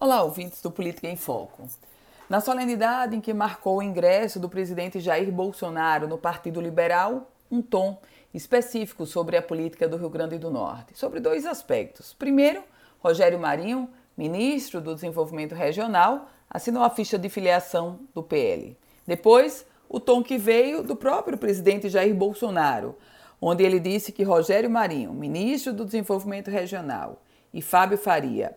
Olá, ouvintes do Política em Foco. Na solenidade em que marcou o ingresso do presidente Jair Bolsonaro no Partido Liberal, um tom específico sobre a política do Rio Grande do Norte, sobre dois aspectos. Primeiro, Rogério Marinho, ministro do Desenvolvimento Regional, assinou a ficha de filiação do PL. Depois, o tom que veio do próprio presidente Jair Bolsonaro, onde ele disse que Rogério Marinho, ministro do Desenvolvimento Regional, e Fábio Faria,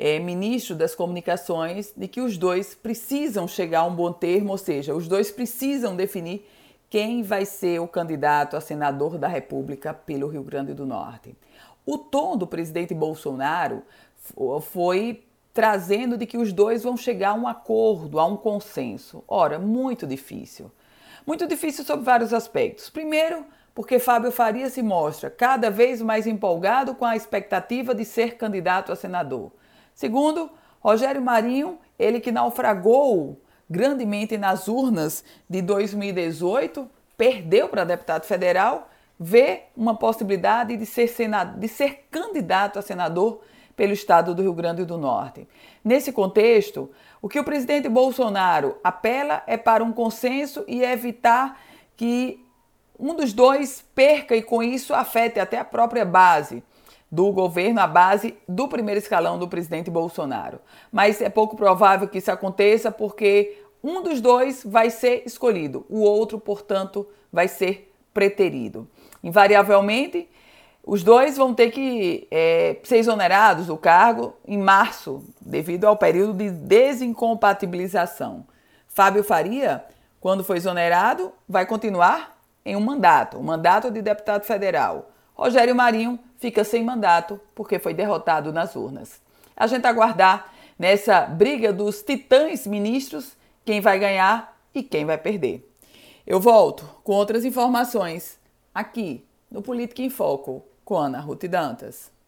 é, ministro das Comunicações, de que os dois precisam chegar a um bom termo, ou seja, os dois precisam definir quem vai ser o candidato a senador da República pelo Rio Grande do Norte. O tom do presidente Bolsonaro foi trazendo de que os dois vão chegar a um acordo, a um consenso. Ora, muito difícil. Muito difícil sob vários aspectos. Primeiro, porque Fábio Faria se mostra cada vez mais empolgado com a expectativa de ser candidato a senador. Segundo, Rogério Marinho, ele que naufragou grandemente nas urnas de 2018, perdeu para deputado federal, vê uma possibilidade de ser, senado, de ser candidato a senador pelo estado do Rio Grande do Norte. Nesse contexto, o que o presidente Bolsonaro apela é para um consenso e evitar que um dos dois perca e com isso afete até a própria base do governo, a base do primeiro escalão do presidente Bolsonaro. Mas é pouco provável que isso aconteça porque um dos dois vai ser escolhido, o outro, portanto, vai ser preterido. Invariavelmente, os dois vão ter que é, ser exonerados do cargo em março, devido ao período de desincompatibilização. Fábio Faria, quando foi exonerado, vai continuar em um mandato, o um mandato de deputado federal. Rogério Marinho fica sem mandato porque foi derrotado nas urnas. A gente aguardar nessa briga dos titãs ministros quem vai ganhar e quem vai perder. Eu volto com outras informações aqui no Política em Foco com Ana Ruth Dantas.